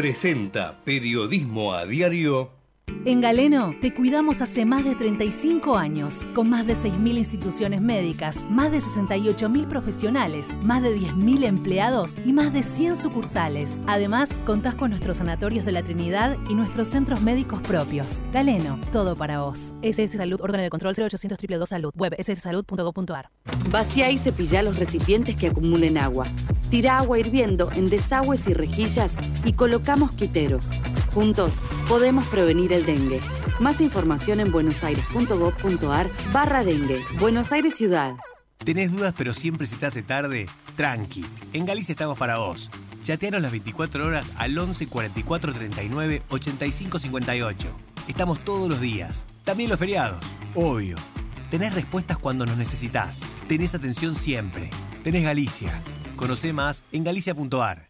presenta Periodismo a Diario en Galeno te cuidamos hace más de 35 años, con más de 6.000 instituciones médicas, más de 68.000 profesionales, más de 10.000 empleados y más de 100 sucursales. Además, contás con nuestros sanatorios de la Trinidad y nuestros centros médicos propios. Galeno, todo para vos. SS Salud, órgano de control 0800 222 Salud, web sssalud.gov.ar. Vacía y cepilla los recipientes que acumulen agua. Tira agua hirviendo en desagües y rejillas y colocamos quiteros. Juntos podemos prevenir el Más información en buenosaires.gov.ar barra dengue. Buenos Aires Ciudad. ¿Tenés dudas pero siempre si te hace tarde? Tranqui, en Galicia estamos para vos. Chateanos las 24 horas al 11 44 39 85 58. Estamos todos los días, también los feriados, obvio. Tenés respuestas cuando nos necesitas. Tenés atención siempre. Tenés Galicia. Conoce más en galicia.ar.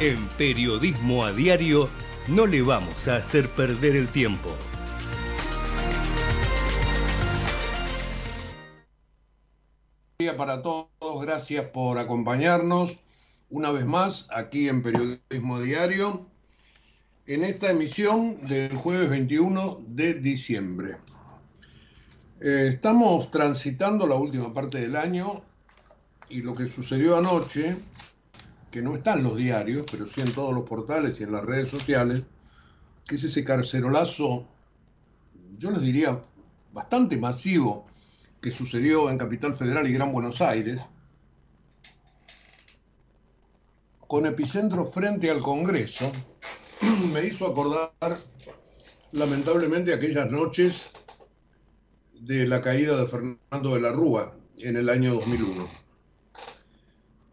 En Periodismo a Diario no le vamos a hacer perder el tiempo. día para todos, gracias por acompañarnos una vez más aquí en Periodismo Diario en esta emisión del jueves 21 de diciembre. Eh, estamos transitando la última parte del año y lo que sucedió anoche que no está en los diarios, pero sí en todos los portales y en las redes sociales, que es ese carcerolazo, yo les diría, bastante masivo que sucedió en Capital Federal y Gran Buenos Aires, con epicentro frente al Congreso, me hizo acordar lamentablemente aquellas noches de la caída de Fernando de la Rúa en el año 2001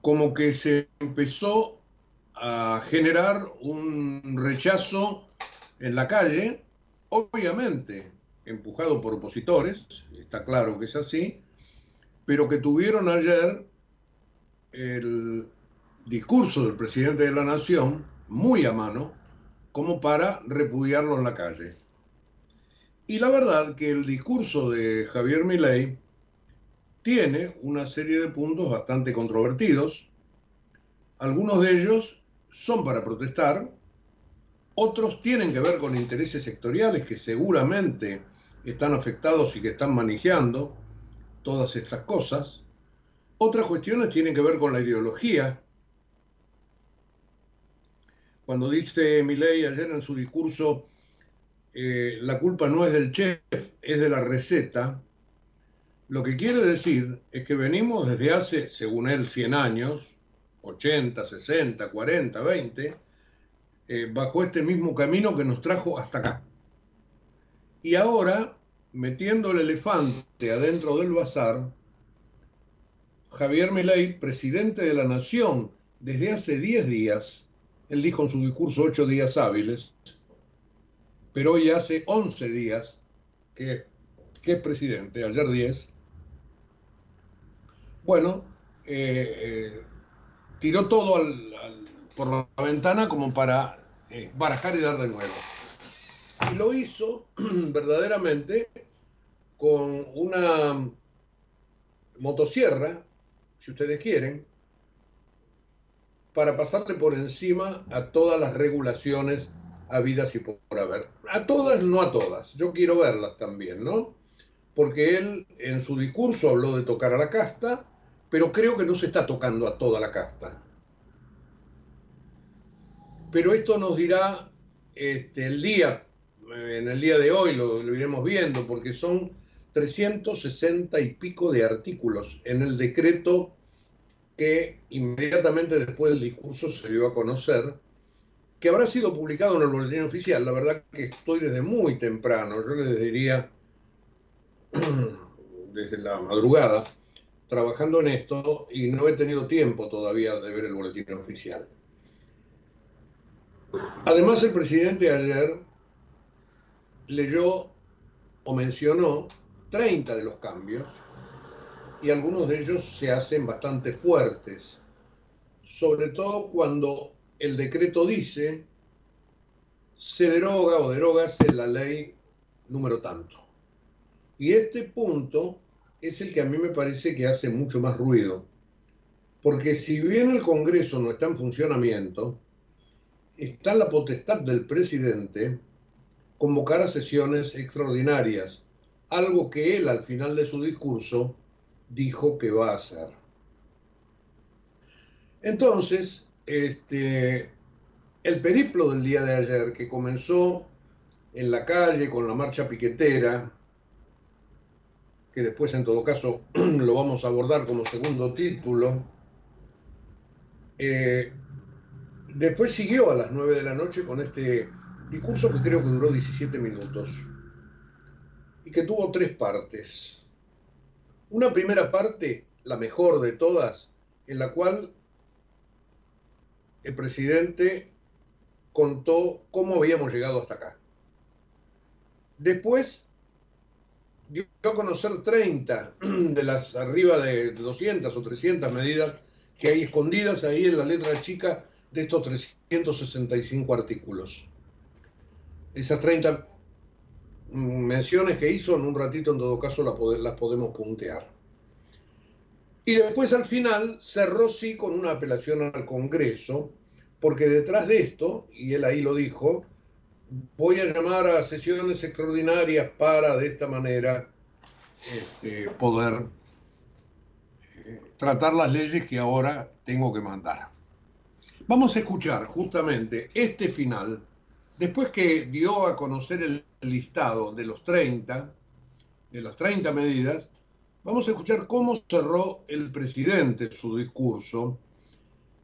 como que se empezó a generar un rechazo en la calle, obviamente empujado por opositores, está claro que es así, pero que tuvieron ayer el discurso del presidente de la Nación muy a mano como para repudiarlo en la calle. Y la verdad que el discurso de Javier Milei tiene una serie de puntos bastante controvertidos. Algunos de ellos son para protestar, otros tienen que ver con intereses sectoriales que seguramente están afectados y que están manejando todas estas cosas. Otras cuestiones tienen que ver con la ideología. Cuando dice Milei ayer en su discurso, eh, la culpa no es del chef, es de la receta, lo que quiere decir es que venimos desde hace, según él, 100 años, 80, 60, 40, 20, bajo este mismo camino que nos trajo hasta acá. Y ahora, metiendo el elefante adentro del bazar, Javier Milei, presidente de la Nación, desde hace 10 días, él dijo en su discurso 8 días hábiles, pero hoy hace 11 días que, que es presidente, ayer 10, bueno, eh, eh, tiró todo por la ventana como para eh, barajar y dar de nuevo. Y lo hizo verdaderamente con una motosierra, si ustedes quieren, para pasarle por encima a todas las regulaciones habidas y por haber. A todas, no a todas. Yo quiero verlas también, ¿no? porque él en su discurso habló de tocar a la casta, pero creo que no se está tocando a toda la casta. Pero esto nos dirá este, el día, en el día de hoy lo, lo iremos viendo, porque son 360 y pico de artículos en el decreto que inmediatamente después del discurso se dio a conocer, que habrá sido publicado en el boletín oficial. La verdad que estoy desde muy temprano, yo les diría desde la madrugada, trabajando en esto y no he tenido tiempo todavía de ver el boletín oficial. Además, el presidente ayer leyó o mencionó 30 de los cambios y algunos de ellos se hacen bastante fuertes, sobre todo cuando el decreto dice se deroga o derogase la ley número tanto. Y este punto es el que a mí me parece que hace mucho más ruido, porque si bien el Congreso no está en funcionamiento, está la potestad del presidente convocar a sesiones extraordinarias, algo que él al final de su discurso dijo que va a hacer. Entonces, este, el periplo del día de ayer, que comenzó en la calle con la marcha piquetera, que después en todo caso lo vamos a abordar como segundo título, eh, después siguió a las 9 de la noche con este discurso que creo que duró 17 minutos y que tuvo tres partes. Una primera parte, la mejor de todas, en la cual el presidente contó cómo habíamos llegado hasta acá. Después dio a conocer 30 de las arriba de 200 o 300 medidas que hay escondidas ahí en la letra chica de estos 365 artículos. Esas 30 menciones que hizo, en un ratito en todo caso las podemos puntear. Y después al final cerró sí con una apelación al Congreso, porque detrás de esto, y él ahí lo dijo, voy a llamar a sesiones extraordinarias para de esta manera este, poder eh, tratar las leyes que ahora tengo que mandar. Vamos a escuchar justamente este final Después que dio a conocer el listado de los 30, de las 30 medidas, vamos a escuchar cómo cerró el presidente su discurso.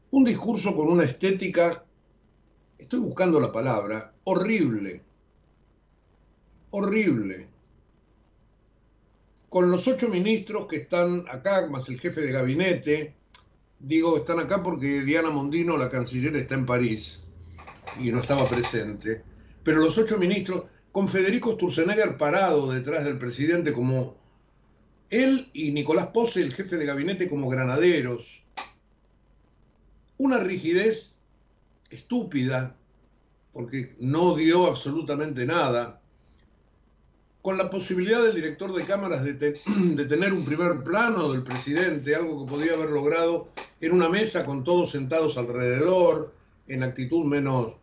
Un discurso con una estética, estoy buscando la palabra, horrible. Horrible. Con los ocho ministros que están acá, más el jefe de gabinete, digo, están acá porque Diana Mondino, la canciller, está en París y no estaba presente, pero los ocho ministros, con Federico Sturzenegger parado detrás del presidente como él y Nicolás Pose, el jefe de gabinete, como granaderos. Una rigidez estúpida, porque no dio absolutamente nada, con la posibilidad del director de cámaras de, tener un primer plano del presidente, algo que podía haber logrado en una mesa con todos sentados alrededor, en actitud menos,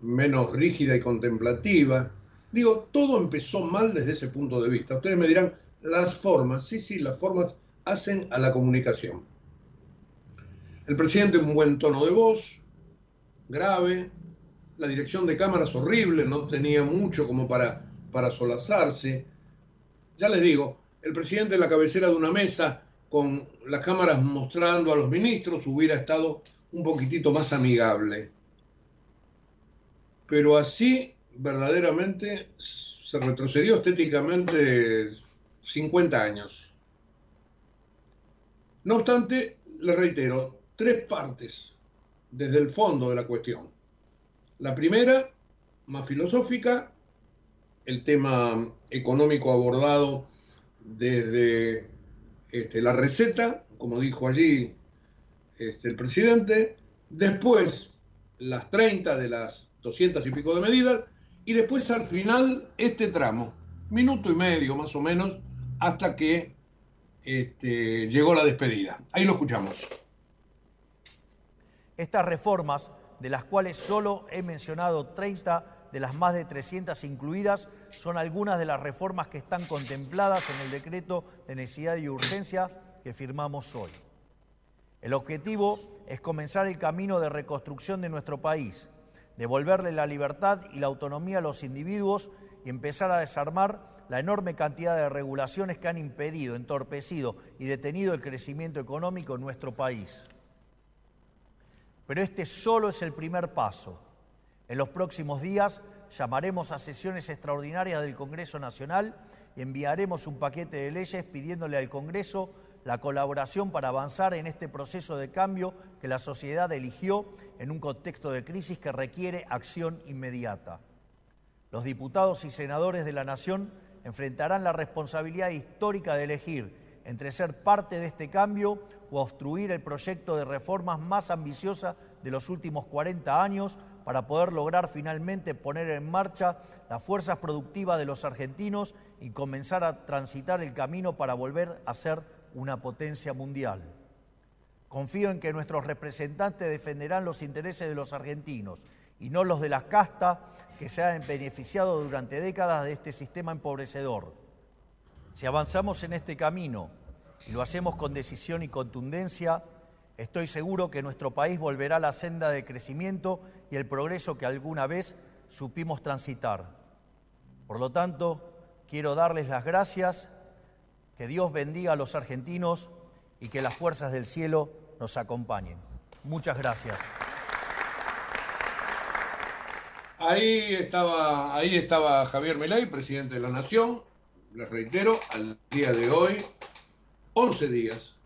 menos rígida y contemplativa. Digo, todo empezó mal desde ese punto de vista. Ustedes me dirán, las formas, sí, sí, las formas hacen a la comunicación. El presidente un buen tono de voz, grave, la dirección de cámaras horrible, no tenía mucho como para, para solazarse. Ya les digo, el presidente en la cabecera de una mesa con las cámaras mostrando a los ministros hubiera estado un poquitito más amigable. Pero así verdaderamente se retrocedió estéticamente 50 años. No obstante, le reitero, tres partes desde el fondo de la cuestión. La primera, más filosófica, el tema económico abordado desde este, la receta, como dijo allí este, el presidente, después las 30 de las 200 y pico de medidas, y después al final este tramo, minuto y medio más o menos, hasta que este, llegó la despedida. Ahí lo escuchamos. Estas reformas, de las cuales solo he mencionado 30 de las más de 300 incluidas son algunas de las reformas que están contempladas en el decreto de necesidad y urgencia que firmamos hoy. El objetivo es comenzar el camino de reconstrucción de nuestro país, devolverle la libertad y la autonomía a los individuos y empezar a desarmar la enorme cantidad de regulaciones que han impedido, entorpecido y detenido el crecimiento económico en nuestro país. Pero este solo es el primer paso. En los próximos días llamaremos a sesiones extraordinarias del Congreso Nacional y enviaremos un paquete de leyes pidiéndole al Congreso la colaboración para avanzar en este proceso de cambio que la sociedad eligió en un contexto de crisis que requiere acción inmediata. Los diputados y senadores de la Nación enfrentarán la responsabilidad histórica de elegir entre ser parte de este cambio o obstruir el proyecto de reformas más ambiciosa de los últimos 40 años para poder lograr finalmente poner en marcha las fuerzas productivas de los argentinos y comenzar a transitar el camino para volver a ser una potencia mundial. Confío en que nuestros representantes defenderán los intereses de los argentinos y no los de la casta que se han beneficiado durante décadas de este sistema empobrecedor. Si avanzamos en este camino y lo hacemos con decisión y contundencia, estoy seguro que nuestro país volverá a la senda de crecimiento y el progreso que alguna vez supimos transitar. Por lo tanto, quiero darles las gracias, que Dios bendiga a los argentinos y que las fuerzas del cielo nos acompañen. Muchas gracias. Ahí estaba, ahí estaba Javier Melay, presidente de la Nación. Les reitero, al día de hoy, 11 días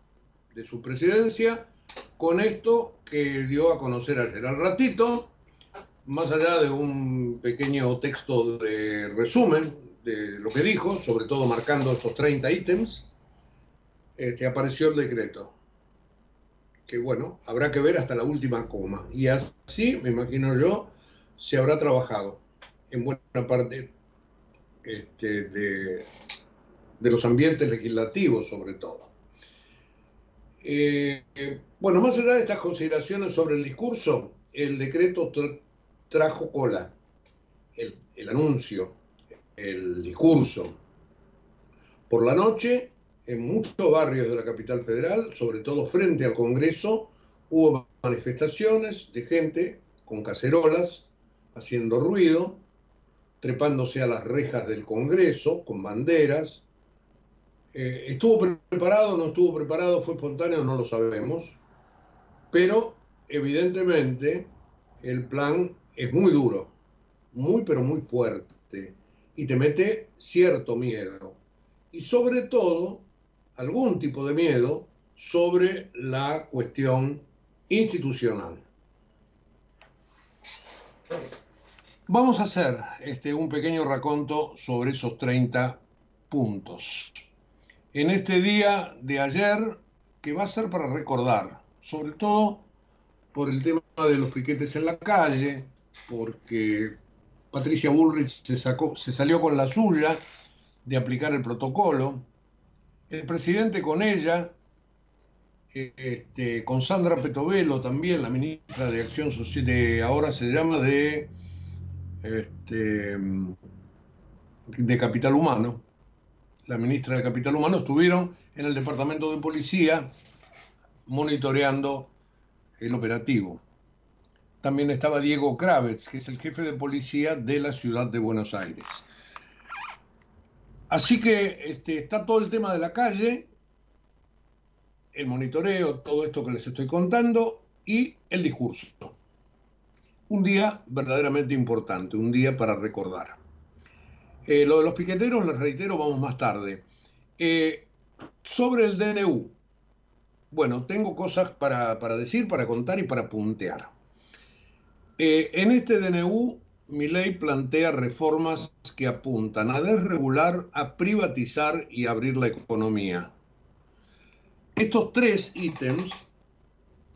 de su presidencia, con esto que dio a conocer ayer. Al ratito, más allá de un pequeño texto de resumen de lo que dijo, sobre todo marcando estos 30 ítems, este, apareció el decreto. Que bueno, habrá que ver hasta la última coma. Y así, me imagino yo, se habrá trabajado en buena parte este, de, los ambientes legislativos sobre todo. Eh, bueno, más allá de estas consideraciones sobre el discurso, el decreto trajo cola, el anuncio, el discurso. Por la noche, en muchos barrios de la capital federal, sobre todo frente al Congreso, hubo manifestaciones de gente con cacerolas, haciendo ruido, trepándose a las rejas del Congreso con banderas. Eh, ¿Estuvo preparado, no estuvo preparado, fue espontáneo? No lo sabemos. Pero evidentemente el plan es muy duro, muy pero muy fuerte y te mete cierto miedo. Y sobre todo, algún tipo de miedo sobre la cuestión institucional. Vamos a hacer este, un pequeño raconto sobre esos 30 puntos. En este día de ayer, que va a ser para recordar, sobre todo por el tema de los piquetes en la calle, porque Patricia Bullrich se, sacó, se salió con la suya de aplicar el protocolo, el presidente con ella, este, con Sandra Petovelo también, la ministra de Acción Social, de, ahora se llama de este, de Capital Humano, la ministra de Capital Humano, estuvieron en el Departamento de Policía monitoreando el operativo. También estaba Diego Kravitz, que es el jefe de policía de la ciudad de Buenos Aires. Así que este, está todo el tema de la calle, el monitoreo, todo esto que les estoy contando y el discurso un día verdaderamente importante, un día para recordar. Eh, lo de los piqueteros, les reitero, vamos más tarde. Eh, sobre el DNU, bueno, tengo cosas para, decir, para contar y para puntear. Eh, en este DNU, mi ley plantea reformas que apuntan a desregular, a privatizar y abrir la economía. Estos tres ítems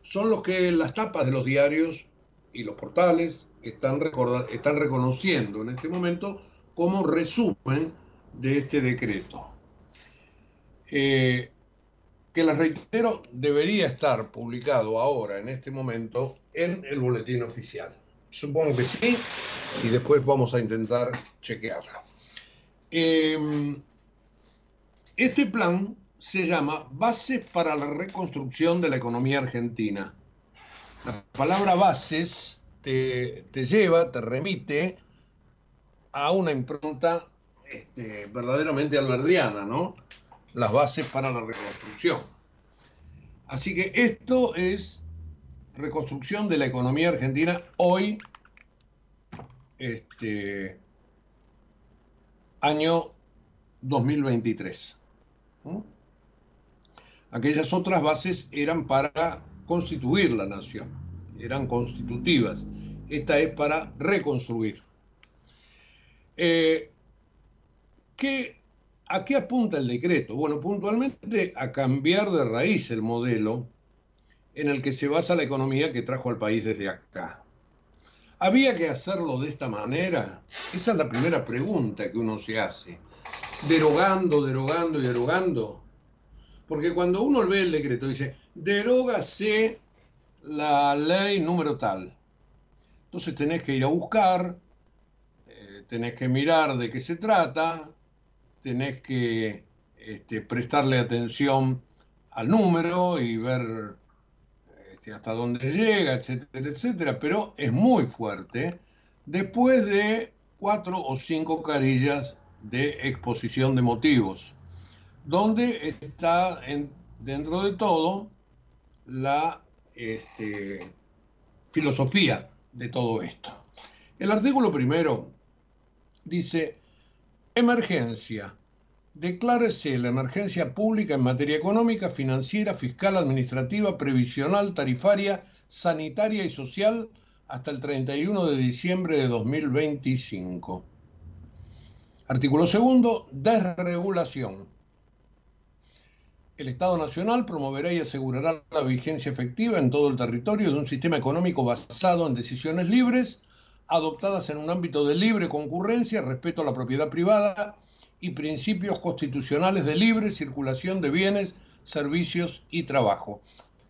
son los que las tapas de los diarios y los portales están, están reconociendo en este momento como resumen de este decreto. Eh, que les reitero, debería estar publicado ahora, en este momento, en el boletín oficial. Supongo que sí, y después vamos a intentar chequearla. Em, este plan se llama Bases para la Reconstrucción de la Economía Argentina. La palabra bases te, lleva, te remite a una impronta este, verdaderamente alberdiana, ¿no? Las bases para la reconstrucción. Así que esto es reconstrucción de la economía argentina hoy, este, año 2023. Aquellas otras bases eran para constituir la nación, eran constitutivas. Esta es para reconstruir. Eh, ¿qué, ¿A qué apunta el decreto? Bueno, puntualmente a cambiar de raíz el modelo en el que se basa la economía que trajo al país desde acá. ¿Había que hacerlo de esta manera? Esa es la primera pregunta que uno se hace. Derogando, derogando y derogando. Porque cuando uno ve el decreto dice, derógase la ley número tal. Entonces tenés que ir a buscar, tenés que mirar de qué se trata, tenés que este, prestarle atención al número y ver este, hasta dónde llega, etcétera, etcétera, pero es muy fuerte después de cuatro o cinco carillas de exposición de motivos, donde está dentro de todo la este, filosofía de todo esto. El artículo primero dice, emergencia, declárese la emergencia pública en materia económica, financiera, fiscal, administrativa, previsional, tarifaria, sanitaria y social hasta el 31 de diciembre de 2025. Artículo segundo, desregulación. El Estado Nacional promoverá y asegurará la vigencia efectiva en todo el territorio de un sistema económico basado en decisiones libres, adoptadas en un ámbito de libre concurrencia, respeto a la propiedad privada, y principios constitucionales de libre circulación de bienes, servicios y trabajo.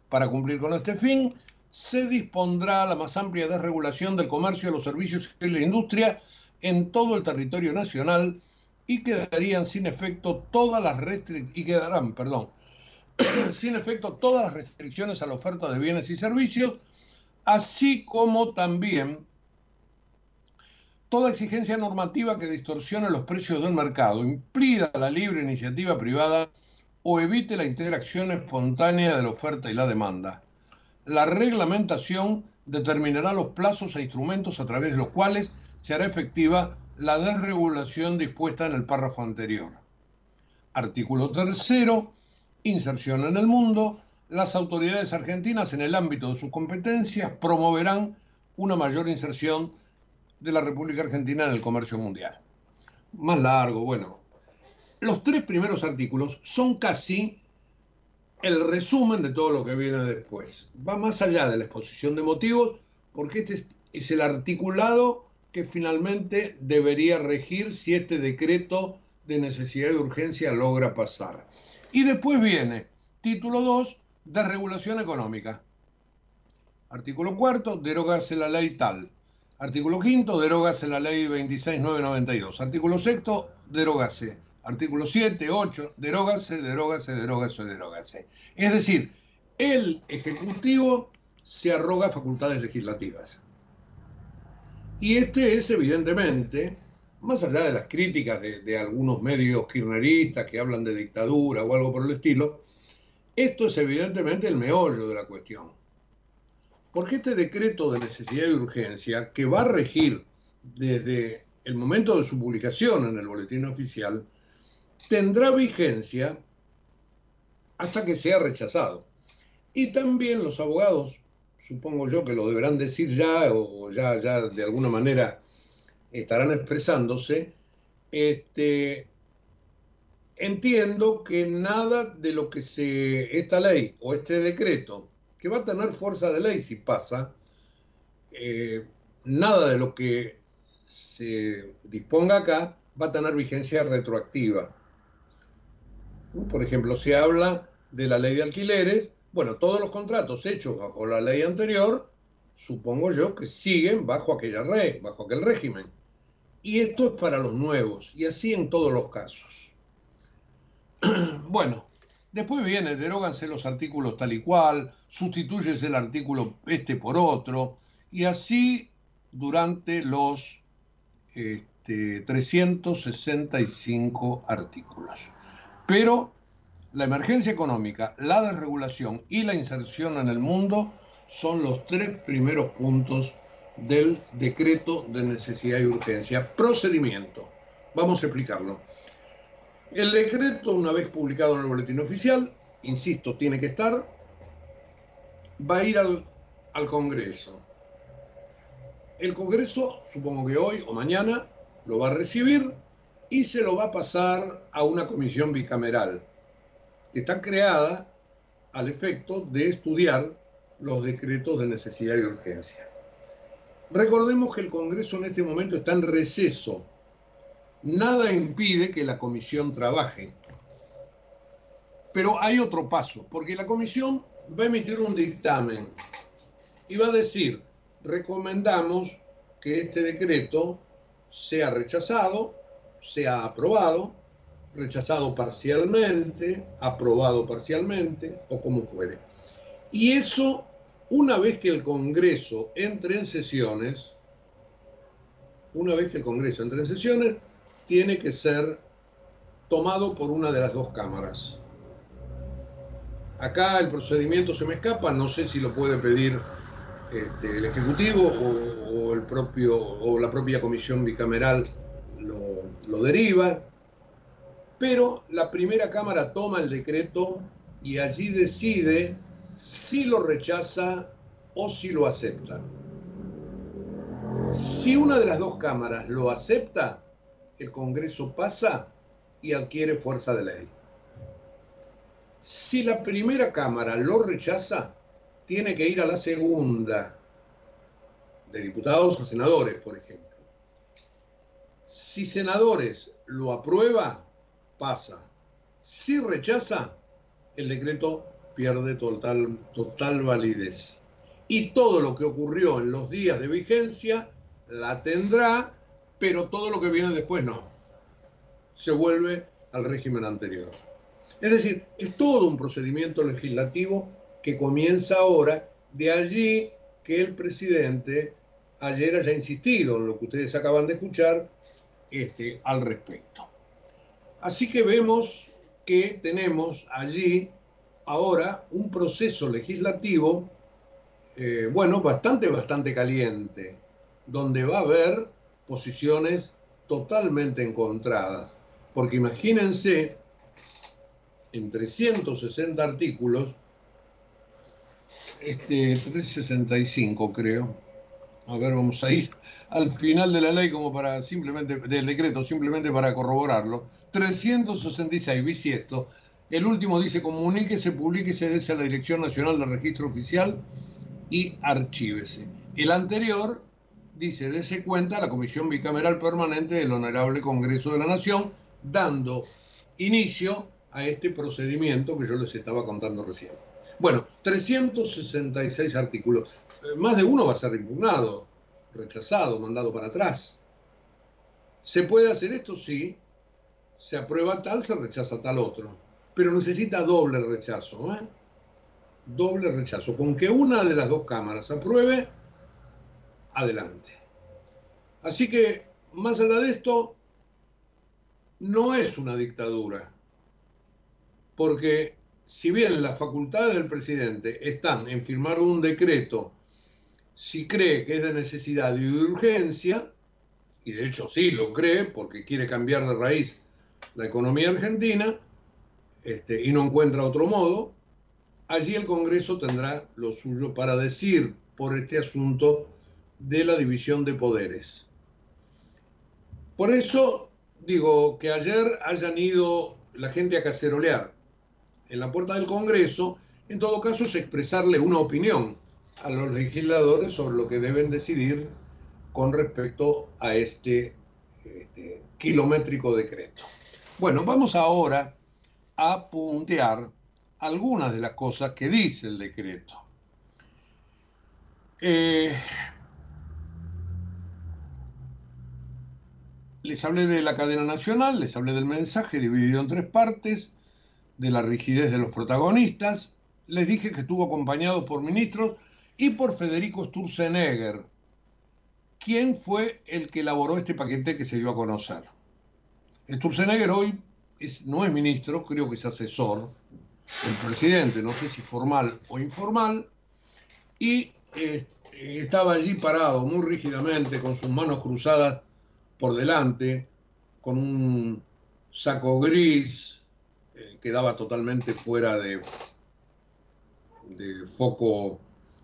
Para cumplir con este fin, se dispondrá la más amplia desregulación del comercio, los servicios y la industria en todo el territorio nacional y quedarían sin efecto todas las y quedarán, perdón, sin efecto todas las restricciones a la oferta de bienes y servicios, así como también toda exigencia normativa que distorsione los precios del mercado, implida la libre iniciativa privada o evite la interacción espontánea de la oferta y la demanda. La reglamentación determinará los plazos e instrumentos a través de los cuales se hará efectiva la desregulación dispuesta en el párrafo anterior. Artículo tercero. Inserción en el mundo. Las autoridades argentinas en el ámbito de sus competencias promoverán una mayor inserción de la República Argentina en el comercio mundial. Más largo, bueno. Los tres primeros artículos son casi el resumen de todo lo que viene después. Va más allá de la exposición de motivos, porque este es el articulado que finalmente debería regir si este decreto de necesidad y urgencia logra pasar. Y después viene título 2 de regulación económica. Artículo cuarto, derogase la ley tal. Artículo quinto, derogase la ley 26992. Artículo sexto, derogase. Artículo 7, 8, derogase, derogase, derogase, derogase. Es decir, el Ejecutivo se arroga facultades legislativas. Y este es evidentemente, más allá de las críticas de, de, algunos medios kirchneristas que hablan de dictadura o algo por el estilo, esto es evidentemente el meollo de la cuestión. Porque este decreto de necesidad y urgencia, que va a regir desde el momento de su publicación en el boletín oficial, tendrá vigencia hasta que sea rechazado. Y también los abogados, supongo yo que lo deberán decir ya o ya, ya de alguna manera estarán expresándose, este, entiendo que nada de lo que se, esta ley o este decreto que va a tener fuerza de ley si pasa, eh, nada de lo que se disponga acá va a tener vigencia retroactiva. Por ejemplo, se habla de la ley de alquileres, bueno, todos los contratos hechos bajo la ley anterior supongo yo que siguen bajo aquella red, bajo aquel régimen. Y esto es para los nuevos, y así en todos los casos. bueno, después viene, deróganse los artículos tal y cual, sustituyes el artículo este por otro, y así durante los este, 365 artículos. Pero la emergencia económica, la desregulación y la inserción en el mundo son los tres primeros puntos del decreto de necesidad y urgencia. Procedimiento. Vamos a explicarlo. El decreto, una vez publicado en el boletín oficial, insisto, tiene que estar, va a ir al, Congreso. El Congreso, supongo que hoy o mañana, lo va a recibir y se lo va a pasar a una comisión bicameral que está creada al efecto de estudiar los decretos de necesidad y urgencia. Recordemos que el Congreso en este momento está en receso. Nada impide que la comisión trabaje. Pero hay otro paso, porque la comisión va a emitir un dictamen y va a decir, recomendamos que este decreto sea rechazado, sea aprobado, rechazado parcialmente, aprobado parcialmente o como fuere. Y eso, una vez que el Congreso entre en sesiones, una vez que el Congreso entre en sesiones, tiene que ser tomado por una de las dos cámaras. Acá el procedimiento se me escapa, no sé si lo puede pedir este, el Ejecutivo o, el propio, o la propia comisión bicameral lo, lo deriva, pero la primera Cámara toma el decreto y allí decide si lo rechaza o si lo acepta. Si una de las dos cámaras lo acepta, el Congreso pasa y adquiere fuerza de ley. Si la primera Cámara lo rechaza, tiene que ir a la segunda, de diputados a senadores, por ejemplo. Si senadores lo aprueba, pasa. Si rechaza, el decreto pierde total, total validez. Y todo lo que ocurrió en los días de vigencia la tendrá, pero todo lo que viene después no. Se vuelve al régimen anterior. Es decir, es todo un procedimiento legislativo que comienza ahora, de allí que el presidente ayer haya insistido en lo que ustedes acaban de escuchar este, al respecto. Así que vemos que tenemos allí ahora un proceso legislativo, eh, bueno, bastante, bastante caliente, donde va a haber posiciones totalmente encontradas. Porque imagínense, en 360 artículos, este 365 creo, a ver, vamos a ir al final de la ley como para simplemente, del decreto, simplemente para corroborarlo, 366 bisiesto el último dice comunique, se publique, se dese a la Dirección Nacional de Registro Oficial y archívese. El anterior dice, dese cuenta la Comisión Bicameral Permanente del Honorable Congreso de la Nación, dando inicio a este procedimiento que yo les estaba contando recién. Bueno, 366 artículos. Eh, más de uno va a ser impugnado, rechazado, mandado para atrás. ¿Se puede hacer esto? Sí. Se aprueba tal, se rechaza tal otro pero necesita doble rechazo. ¿eh? Doble rechazo. Con que una de las dos cámaras apruebe, adelante. Así que, más allá de esto, no es una dictadura. Porque si bien las facultades del presidente están en firmar un decreto si cree que es de necesidad y de urgencia, y de hecho sí lo cree porque quiere cambiar de raíz la economía argentina, este, y no encuentra otro modo, allí el Congreso tendrá lo suyo para decir por este asunto de la división de poderes. Por eso digo que ayer hayan ido la gente a cacerolear en la puerta del Congreso, en todo caso es expresarle una opinión a los legisladores sobre lo que deben decidir con respecto a este, este kilométrico decreto. Bueno, vamos ahora a puntear algunas de las cosas que dice el decreto. Eh, les hablé de la cadena nacional, les hablé del mensaje dividido en tres partes, de la rigidez de los protagonistas, les dije que estuvo acompañado por ministros y por Federico Sturzenegger, quien fue el que elaboró este paquete que se dio a conocer. Sturzenegger hoy no es ministro, creo que es asesor del presidente, no sé si formal o informal, y eh, estaba allí parado muy rígidamente, con sus manos cruzadas por delante, con un saco gris eh, que daba totalmente fuera de, de foco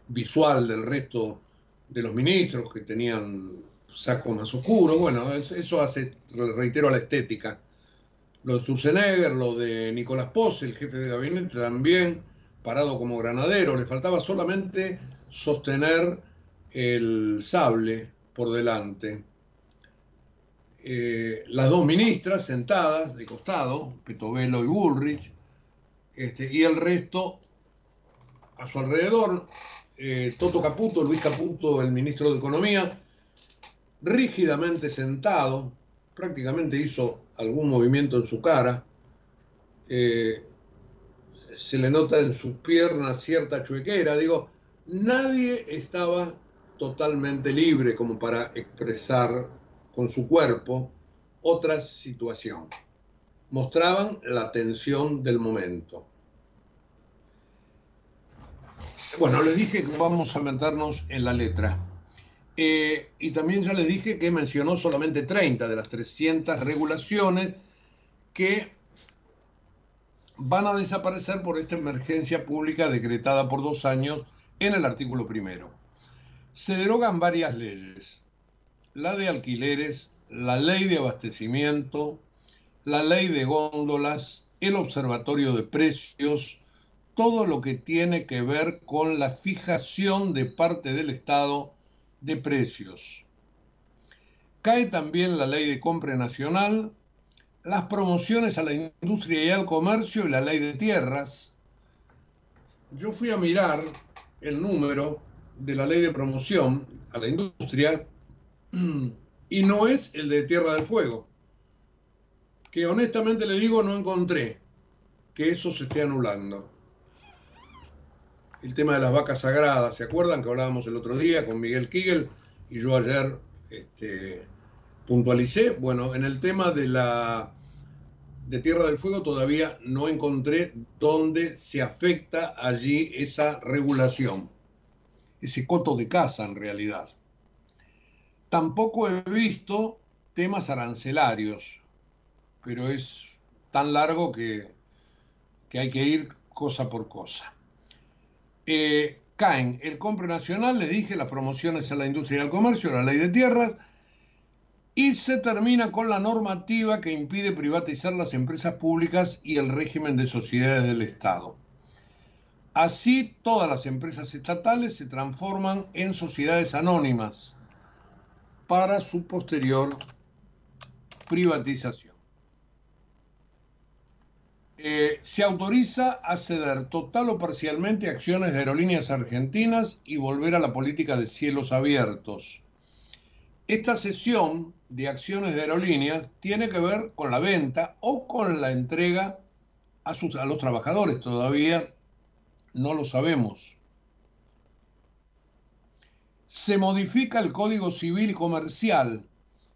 visual del resto de los ministros que tenían sacos más oscuros. Bueno, eso hace, reitero, la estética lo de Sturzenegger, lo de Nicolás Pose, el jefe de gabinete, también parado como granadero. Le faltaba solamente sostener el sable por delante. Eh, las dos ministras sentadas de costado, Petovelo y Bullrich, este, y el resto a su alrededor, eh, Toto Caputo, Luis Caputo, el ministro de Economía, rígidamente sentado, prácticamente hizo algún movimiento en su cara, eh, se le nota en sus piernas cierta chuequera, digo, nadie estaba totalmente libre como para expresar con su cuerpo otra situación. Mostraban la tensión del momento. Bueno, les dije que vamos a meternos en la letra. Eh, y también ya les dije que mencionó solamente 30 de las 300 regulaciones que van a desaparecer por esta emergencia pública decretada por dos años en el artículo primero. Se derogan varias leyes, la de alquileres, la ley de abastecimiento, la ley de góndolas, el observatorio de precios, todo lo que tiene que ver con la fijación de parte del Estado de precios. Cae también la ley de compra nacional, las promociones a la industria y al comercio y la ley de tierras. Yo fui a mirar el número de la ley de promoción a la industria y no es el de Tierra del Fuego, que honestamente le digo no encontré que eso se esté anulando el tema de las vacas sagradas. ¿Se acuerdan que hablábamos el otro día con Miguel Kigel y yo ayer este, puntualicé? Bueno, en el tema de la de Tierra del Fuego todavía no encontré dónde se afecta allí esa regulación, ese coto de casa en realidad. Tampoco he visto temas arancelarios, pero es tan largo que, hay que ir cosa por cosa. Eh, caen el compra nacional, le dije, las promociones a la industria y al comercio, la ley de tierras, y se termina con la normativa que impide privatizar las empresas públicas y el régimen de sociedades del Estado. Así, todas las empresas estatales se transforman en sociedades anónimas para su posterior privatización. Eh, se autoriza a ceder total o parcialmente acciones de aerolíneas argentinas y volver a la política de cielos abiertos. Esta cesión de acciones de aerolíneas tiene que ver con la venta o con la entrega a, a los trabajadores. Todavía no lo sabemos. Se modifica el Código Civil y Comercial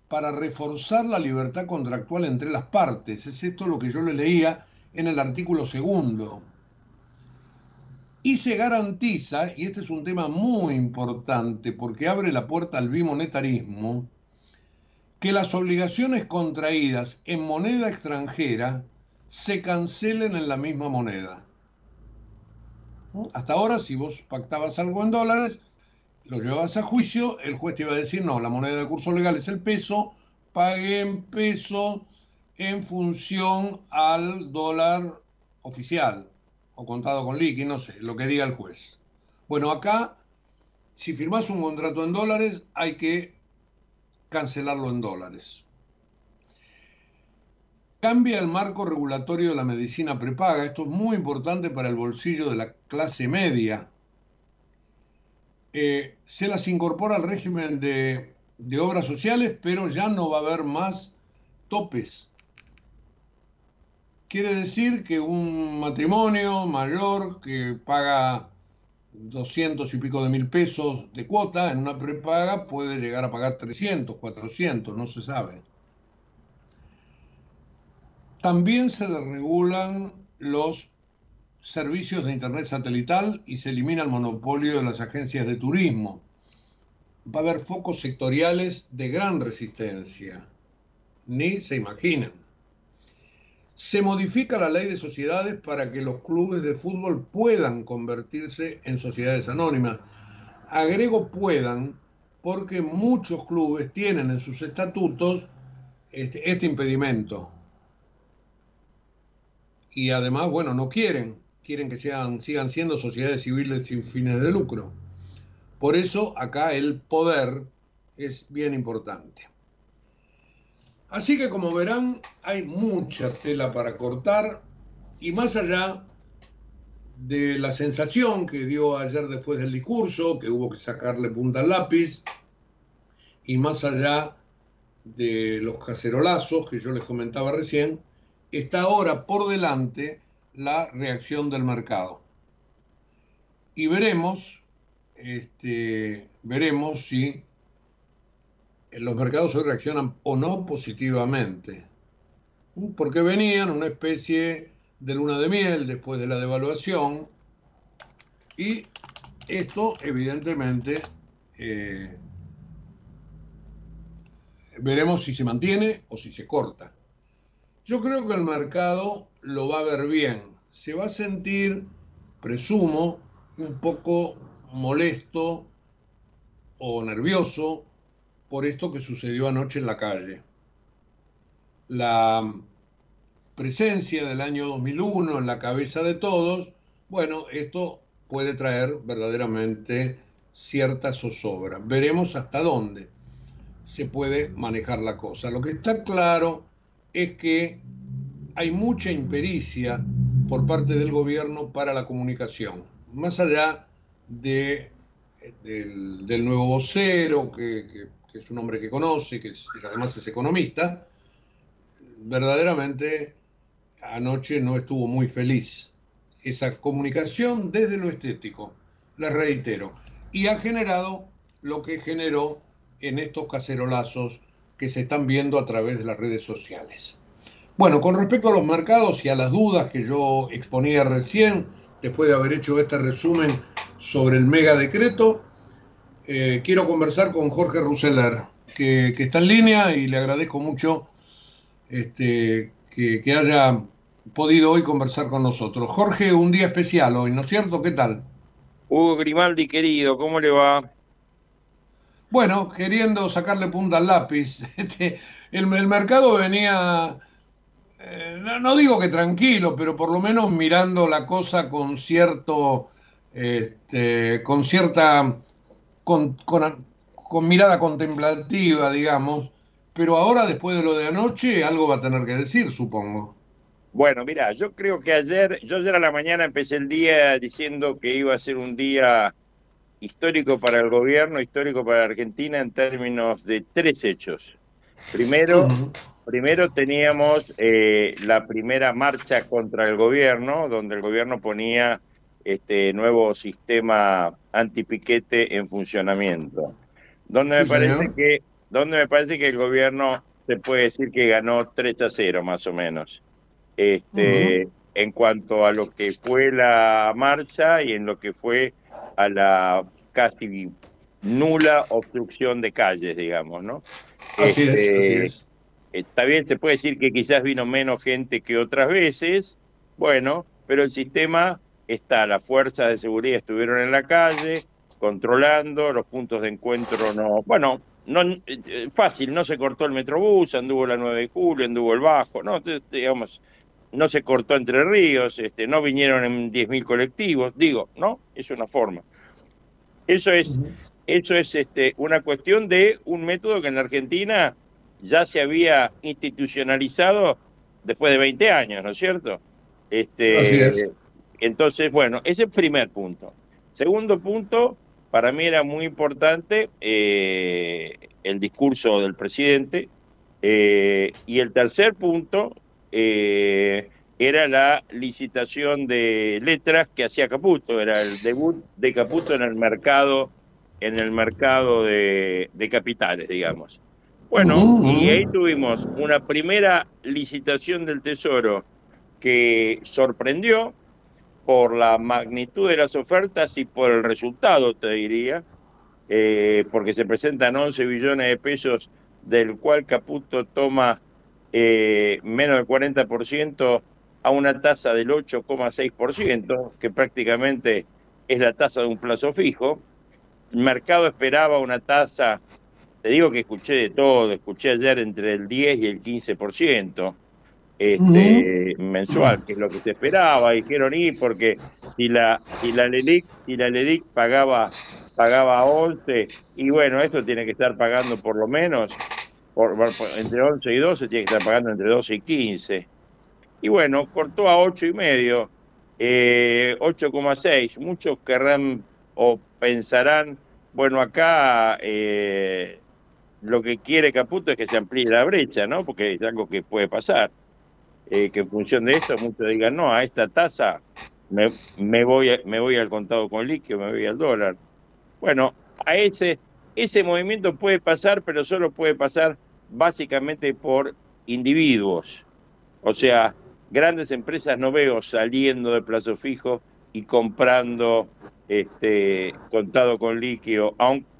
para reforzar la libertad contractual entre las partes. Es esto lo que yo le leía en el artículo segundo. Y se garantiza, y este es un tema muy importante porque abre la puerta al bimonetarismo, que las obligaciones contraídas en moneda extranjera se cancelen en la misma moneda. Hasta ahora, si vos pactabas algo en dólares, lo llevabas a juicio, el juez te iba a decir, no, la moneda de curso legal es el peso, pague en peso en función al dólar oficial o contado con liqui, no sé, lo que diga el juez. Bueno, acá, si firmas un contrato en dólares, hay que cancelarlo en dólares. Cambia el marco regulatorio de la medicina prepaga. Esto es muy importante para el bolsillo de la clase media. Eh, se las incorpora al régimen de, obras sociales, pero ya no va a haber más topes. Quiere decir que un matrimonio mayor que paga 200 y pico de mil pesos de cuota en una prepaga puede llegar a pagar 300, 400, no se sabe. También se desregulan los servicios de Internet satelital y se elimina el monopolio de las agencias de turismo. Va a haber focos sectoriales de gran resistencia. Ni se imaginan. Se modifica la ley de sociedades para que los clubes de fútbol puedan convertirse en sociedades anónimas. Agrego puedan porque muchos clubes tienen en sus estatutos este, este impedimento. Y además, bueno, no quieren quieren que sean, sigan siendo sociedades civiles sin fines de lucro. Por eso acá el poder es bien importante. Así que como verán, hay mucha tela para cortar y más allá de la sensación que dio ayer después del discurso, que hubo que sacarle punta al lápiz, y más allá de los cacerolazos que yo les comentaba recién, está ahora por delante la reacción del mercado. Y veremos, este, veremos si los mercados hoy reaccionan o no positivamente. Porque venían una especie de luna de miel después de la devaluación y esto evidentemente eh, veremos si se mantiene o si se corta. Yo creo que el mercado lo va a ver bien. Se va a sentir, presumo, un poco molesto o nervioso por esto que sucedió anoche en la calle. La presencia del año 2001 en la cabeza de todos, bueno, esto puede traer verdaderamente cierta zozobra. Veremos hasta dónde se puede manejar la cosa. Lo que está claro es que hay mucha impericia por parte del gobierno para la comunicación, más allá de, del, nuevo vocero, que, es un hombre que conoce, que, que además es economista, verdaderamente anoche no estuvo muy feliz. Esa comunicación desde lo estético, la reitero, y ha generado lo que generó en estos cacerolazos que se están viendo a través de las redes sociales. Bueno, con respecto a los mercados y a las dudas que yo exponía recién, después de haber hecho este resumen sobre el mega decreto, eh, quiero conversar con Jorge Ruseler, que, está en línea y le agradezco mucho este, que, que haya podido hoy conversar con nosotros. Jorge, un día especial hoy, ¿no es cierto? ¿Qué tal? Hugo Grimaldi, querido, ¿cómo le va? Bueno, queriendo sacarle punta al lápiz. Este, el, el mercado venía eh, no, digo que tranquilo, pero por lo menos mirando la cosa con cierto, este, con cierta, con, mirada contemplativa, digamos, pero ahora después de lo de anoche algo va a tener que decir, supongo. Bueno, mira, yo creo que ayer, yo ayer a la mañana empecé el día diciendo que iba a ser un día histórico para el gobierno, histórico para Argentina en términos de tres hechos. Primero, Primero teníamos eh, la primera marcha contra el gobierno, donde el gobierno ponía este nuevo sistema antipiquete en funcionamiento. Donde me parece que donde me parece que el gobierno se puede decir que ganó 3 a 0 más o menos. Este, en cuanto a lo que fue la marcha y en lo que fue a la casi nula obstrucción de calles, digamos, ¿no? Así es, así este, es Está bien, se puede decir que quizás vino menos gente que otras veces, bueno, pero el sistema está, las fuerzas de seguridad estuvieron en la calle, controlando, los puntos de encuentro no, bueno, no eh, fácil, no se cortó el metrobús, anduvo la 9 de julio, anduvo el bajo, no, digamos, no se cortó entre ríos, este, no vinieron en 10.000 colectivos, digo, ¿no? Es una forma. Eso es, eso es este, una cuestión de un método que en la Argentina ya se había institucionalizado después de 20 años, ¿no es cierto? Este, Entonces, bueno, ese es el primer punto. Segundo punto, para mí era muy importante eh, el discurso del presidente. Eh, y el tercer punto eh, era la licitación de letras que hacía Caputo, era el debut de Caputo en el mercado, en el mercado de, de capitales, digamos. Bueno, y ahí tuvimos una primera licitación del Tesoro que sorprendió, por la magnitud de las ofertas y por el resultado, te diría, eh, porque se presentan 11 billones de pesos, del cual Caputo toma eh, menos del 40% a una tasa del 8,6%, que prácticamente es la tasa de un plazo fijo. El mercado esperaba una tasa, te digo que escuché de todo, escuché ayer entre el 10 y el 15% este, mensual, que es lo que se esperaba, dijeron ir porque si la si la LELIC, si la LELIC pagaba pagaba 11 y bueno, esto tiene que estar pagando por lo menos por, entre 11 y 12 tiene que estar pagando entre 12 y 15. Y bueno, cortó a 8 y medio, eh, 8,6. Muchos querrán o pensarán, bueno, acá eh, lo que quiere Caputo es que se amplíe la brecha, ¿no? Porque es algo que puede pasar. Eh, que en función de esto muchos digan, no, a esta tasa me, me, voy, me voy al contado con líquido, me voy al dólar. Bueno, a ese, ese movimiento puede pasar, pero solo puede pasar básicamente por individuos. O sea, grandes empresas no veo saliendo de plazo fijo y comprando este contado con líquido, aunque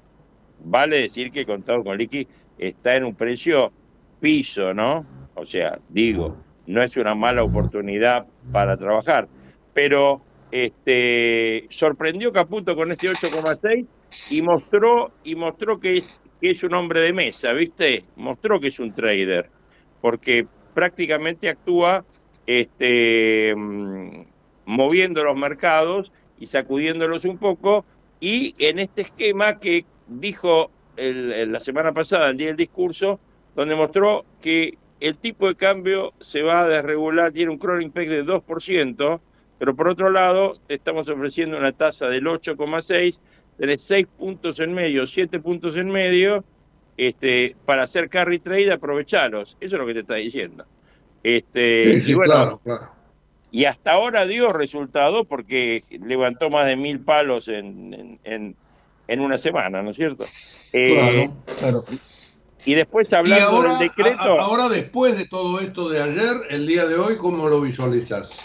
vale decir que contado con líquido está en un precio piso, ¿no? O sea, digo, no es una mala oportunidad para trabajar. Pero este, sorprendió Caputo con este 8,6 y mostró, y mostró que es, que es un hombre de mesa, ¿viste? Mostró que es un trader, porque prácticamente actúa este, mm, moviendo los mercados y sacudiéndolos un poco, y en este esquema que dijo la semana pasada, el día del discurso, donde mostró que el tipo de cambio se va a desregular, tiene un crawling peg de 2%, pero por otro lado te estamos ofreciendo una tasa del 8,6, tenés 6 puntos en medio, 7 puntos en medio, este, para hacer carry trade aprovechalos, eso es lo que te está diciendo. Este, y bueno, claro, claro. Y hasta ahora dio resultado porque levantó más de mil palos en, en, en una semana, ¿no es cierto? Eh, claro, claro. Y después hablando ahora, del decreto. ahora, después de todo esto de ayer, el día de hoy, ¿cómo lo visualizas?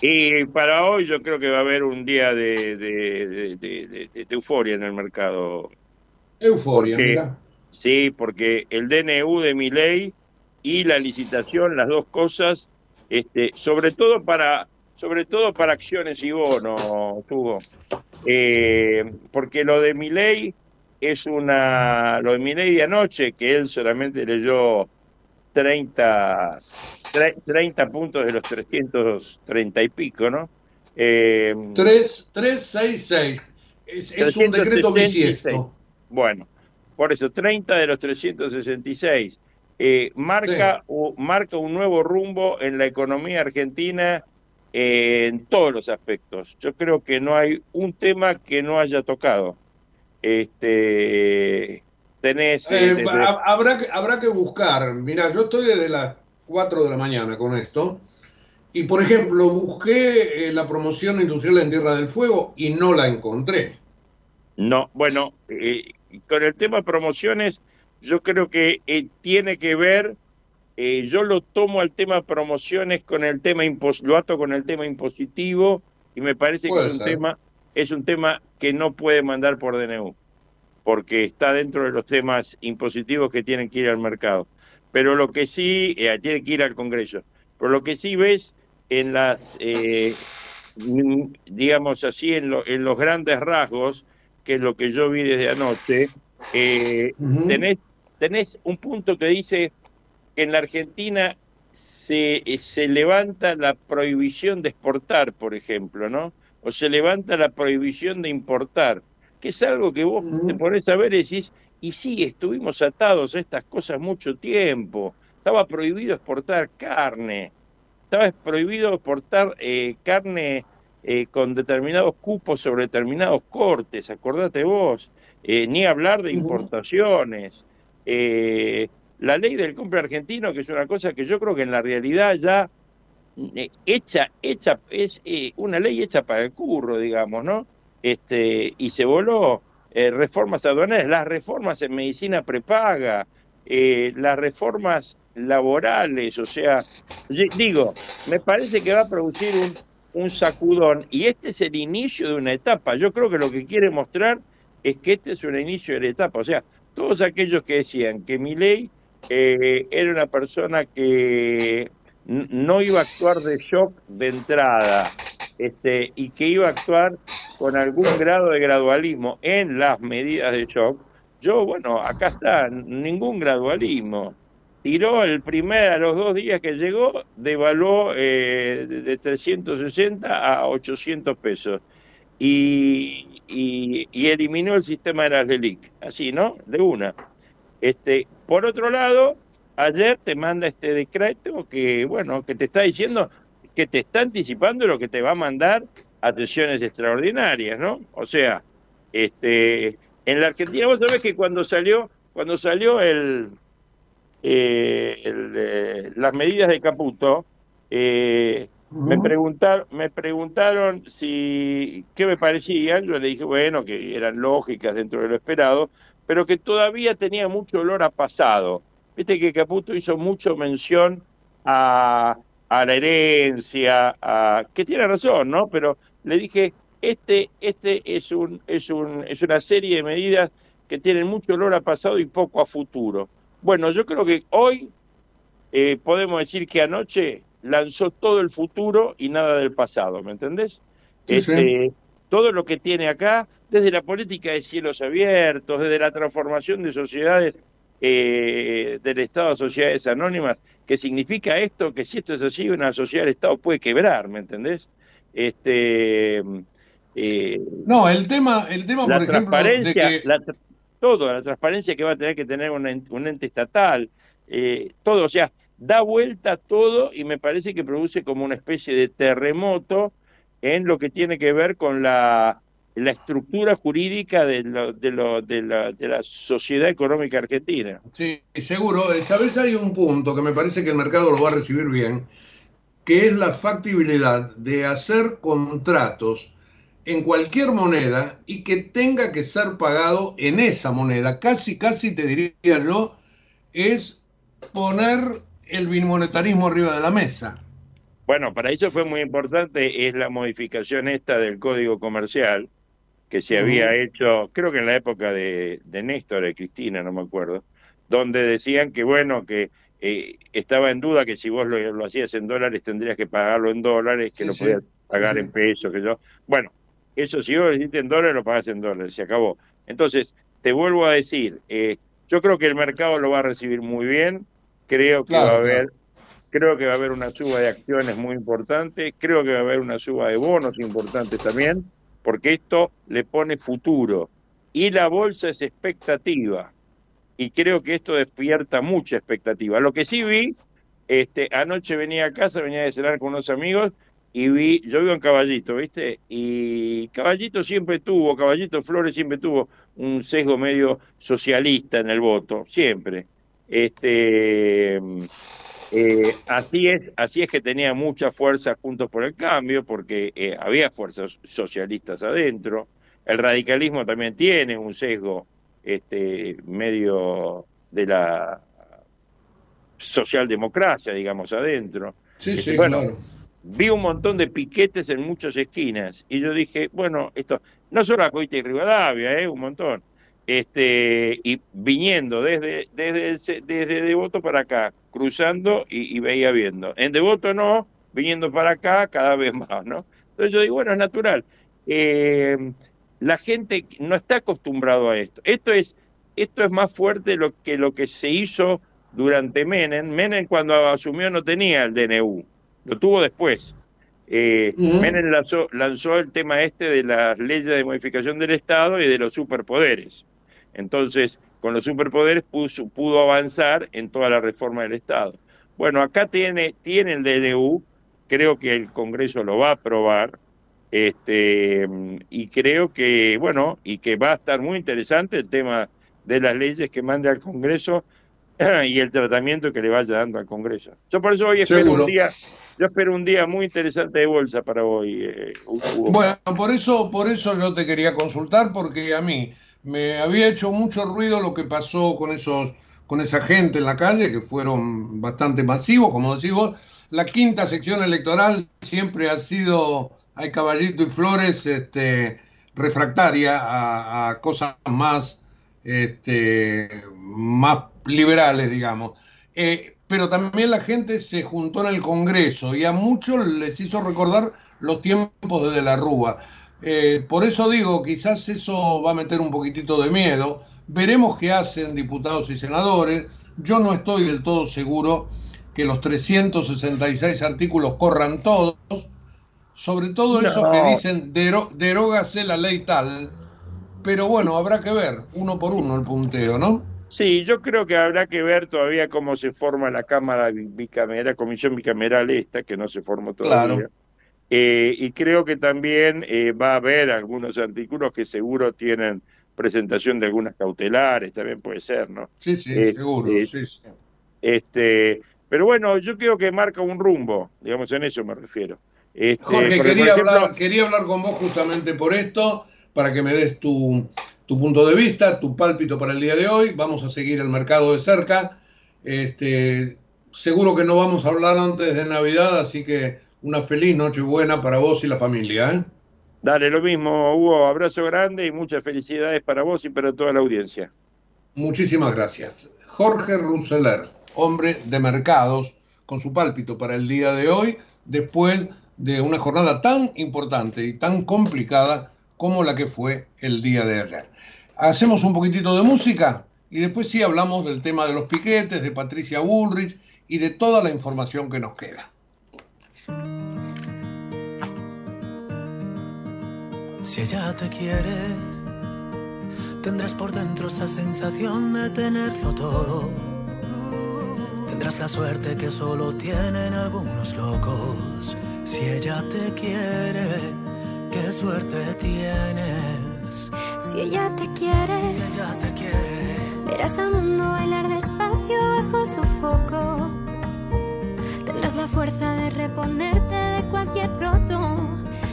Y para hoy yo creo que va a haber un día de, de, de, de euforia en el mercado. Euforia, mira. Sí, porque el DNU de mi ley y la licitación, las dos cosas, este, sobre todo para sobre todo para acciones y bonos, Hugo. Eh, porque lo de mi ley es una, lo de Milei de anoche, que él solamente leyó 30, 30 puntos de los 330 y pico, ¿no? Eh, 3, 366. Es, es un decreto bisiesto. Bueno, por eso, 30 de los 366. Eh, marca, sí. marca un nuevo rumbo en la economía argentina eh, en todos los aspectos. Yo creo que no hay un tema que no haya tocado. Este, tenés... Eh, desde... habrá, que, habrá que buscar. Mira, yo estoy desde las 4 de la mañana con esto. Y, por ejemplo, busqué eh, la promoción industrial en Tierra del Fuego y no la encontré. No, bueno, eh, con el tema promociones, yo creo que eh, tiene que ver, eh, yo lo tomo al tema promociones con el tema, impos lo ato con el tema impositivo y me parece Puede que es un tema es un tema que no puede mandar por DNU, porque está dentro de los temas impositivos que tienen que ir al mercado. Pero lo que sí, eh, tiene que ir al Congreso. Pero lo que sí ves en las, eh, digamos así, en, lo, en, los grandes rasgos, que es lo que yo vi desde anoche, eh, uh -huh. tenés, tenés un punto que dice que en la Argentina se, se levanta la prohibición de exportar, por ejemplo, ¿no? o se levanta la prohibición de importar, que es algo que vos te pones a ver y decís, y sí, estuvimos atados a estas cosas mucho tiempo, estaba prohibido exportar carne, estaba prohibido exportar eh, carne eh, con determinados cupos sobre determinados cortes, acordate vos, eh, ni hablar de importaciones. Eh, la ley del compra argentino, que es una cosa que yo creo que en la realidad ya hecha, hecha, es una ley hecha para el curro, digamos, ¿no? Este, y se voló reformas aduanales, las reformas en medicina prepaga, las reformas laborales, o sea, digo, me parece que va a producir un, un sacudón y este es el inicio de una etapa. Yo creo que lo que quiere mostrar es que este es un inicio de la etapa. O sea, todos aquellos que decían que mi ley eh, era una persona que no iba a actuar de shock de entrada este, y que iba a actuar con algún grado de gradualismo en las medidas de shock, yo, bueno, acá está, ningún gradualismo tiró el primer, a los dos días que llegó, devaluó eh, de 360 a 800 pesos. Y, eliminó el sistema de las LELIC, así, ¿no? De una. Este, por otro lado, ayer te manda este decreto que, bueno, que te está diciendo que te está anticipando lo que te va a mandar atenciones extraordinarias, ¿no? O sea, este, en la Argentina, vos sabés que cuando salió, cuando salió el, eh, eh, las medidas de Caputo, eh, me, preguntaron, me preguntaron si qué me parecían, yo le dije, bueno, que eran lógicas dentro de lo esperado, pero que todavía tenía mucho olor a pasado. Viste que Caputo hizo mucho mención a, a la herencia, a, que tiene razón, ¿no? Pero le dije, este, este es, un, es, un, es una serie de medidas que tienen mucho olor a pasado y poco a futuro. Bueno, yo creo que hoy eh, podemos decir que anoche lanzó todo el futuro y nada del pasado, ¿me entendés? este, Todo lo que tiene acá, desde la política de cielos abiertos, desde la transformación de sociedades eh, del Estado a sociedades anónimas, que significa esto, que si esto es así, una sociedad del Estado puede quebrar, ¿me entendés? Este, eh, no, el tema, el tema por ejemplo, de que todo, la transparencia que va a tener que tener un, ente estatal, eh, todo, o sea, da vuelta todo y me parece que produce como una especie de terremoto en lo que tiene que ver con la, estructura jurídica de, lo, de, lo, de la sociedad económica argentina. Sí, seguro. Eh, Sabes, hay un punto que me parece que el mercado lo va a recibir bien, que es la factibilidad de hacer contratos en cualquier moneda y que tenga que ser pagado en esa moneda. Casi, casi te diría yo, es poner el bimonetarismo arriba de la mesa. Bueno, para eso fue muy importante, es la modificación esta del Código Comercial, que se había hecho, creo que en la época de, de Néstor, de Cristina, no me acuerdo, donde decían que, bueno, que eh, estaba en duda que si vos lo, hacías en dólares tendrías que pagarlo en dólares, que lo podías pagar en pesos, que yo. Bueno, eso si vos lo hiciste en dólares, lo pagás en dólares, se acabó. Entonces, te vuelvo a decir, eh, yo creo que el mercado lo va a recibir muy bien, creo que va a haber... Creo que va a haber una suba de acciones muy importante, creo que va a haber una suba de bonos importantes también, porque esto le pone futuro. Y la bolsa es expectativa. Y creo que esto despierta mucha expectativa. Lo que sí vi, este, anoche venía a casa, venía a cenar con unos amigos y vi, yo vivo en Caballito, ¿viste? Y Caballito siempre tuvo, Caballito Flores siempre tuvo un sesgo medio socialista en el voto, siempre. Este, eh, así es, así es que tenía mucha fuerza juntos por el cambio, porque eh, había fuerzas socialistas adentro. El radicalismo también tiene un sesgo, este, medio de la socialdemocracia, digamos, adentro. Sí, este, sí, bueno, vi un montón de piquetes en muchas esquinas y yo dije, bueno, esto no solo a Coita y Rivadavia, eh, un montón. Este, y viniendo desde, desde, desde Devoto para acá, cruzando y, veía viendo. En Devoto no, viniendo para acá cada vez más, ¿no? Entonces yo digo, bueno, es natural. Eh, la gente no está acostumbrado a esto. Esto es, esto es más fuerte lo que lo que se hizo durante Menem. Menem cuando asumió no tenía el DNU lo tuvo después. Eh, Menem lanzó, el tema este de las leyes de modificación del Estado y de los superpoderes. Entonces, con los superpoderes pudo, avanzar en toda la reforma del Estado. Bueno, acá tiene, tiene el DNU, creo que el Congreso lo va a aprobar, Este, y creo que, bueno, y que va a estar muy interesante el tema de las leyes que mande al Congreso y el tratamiento que le vaya dando al Congreso. Yo por eso hoy espero un día, yo espero un día muy interesante de bolsa para hoy. Eh, bueno, por eso, por eso yo te quería consultar, porque a mí me había hecho mucho ruido lo que pasó con esos, con esa gente en la calle, que fueron bastante masivos, como decís vos. La quinta sección electoral siempre ha sido, hay caballito y flores, este, refractaria a, cosas más, este, más liberales, digamos. Eh, pero también la gente se juntó en el Congreso y a muchos les hizo recordar los tiempos de, la Rúa. Eh, por eso digo, quizás eso va a meter un poquitito de miedo. Veremos qué hacen diputados y senadores. Yo no estoy del todo seguro que los 366 artículos corran todos, sobre todo esos que dicen derógase la ley tal, pero bueno, habrá que ver uno por uno el punteo, ¿no? Sí, yo creo que habrá que ver todavía cómo se forma la Cámara bicameral, Comisión Bicameral esta, que no se formó todavía. Eh, y creo que también eh, va a haber algunos artículos que seguro tienen presentación de algunas cautelares, también puede ser, ¿no? Sí, sí, eh, seguro, sí, sí. Este, pero bueno, yo creo que marca un rumbo, digamos, en eso me refiero. Este, Jorge, quería, hablar, quería hablar con vos justamente por esto, para que me des tu, tu punto de vista, tu pálpito para el día de hoy. Vamos a seguir el mercado de cerca. Este, seguro que no vamos a hablar antes de Navidad, así que una feliz noche buena para vos y la familia. ¿eh? Dale, lo mismo, Hugo. Abrazo grande y muchas felicidades para vos y para toda la audiencia. Muchísimas gracias. Jorge Russeler, hombre de mercados, con su pálpito para el día de hoy, después de una jornada tan importante y tan complicada como la que fue el día de ayer. Hacemos un poquitito de música y después sí hablamos del tema de los piquetes, de Patricia Bullrich y de toda la información que nos queda. Si ella te quiere, tendrás por dentro esa sensación de tenerlo todo. Tendrás la suerte que solo tienen algunos locos. Si ella te quiere, qué suerte tienes. Si ella te quiere, si ella te quiere, verás al mundo bailar despacio bajo su foco. Tendrás la fuerza de reponerte de cualquier roto.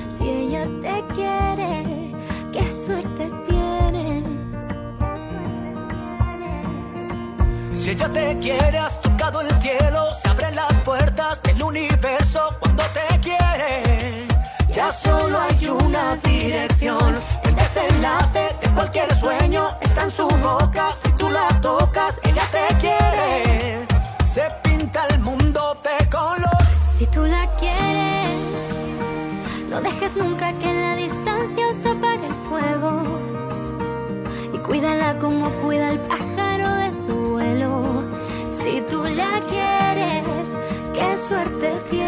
Si ella te quiere, qué suerte tienes. Si ella te quiere, has tocado el cielo, se abren las puertas del universo cuando te quiere ya solo hay una dirección. El desenlace de cualquier sueño está en su boca. Si tú la tocas, ella te quiere. Se Y cuídala como cuida el pájaro de su vuelo. Si tú la quieres, qué suerte tienes.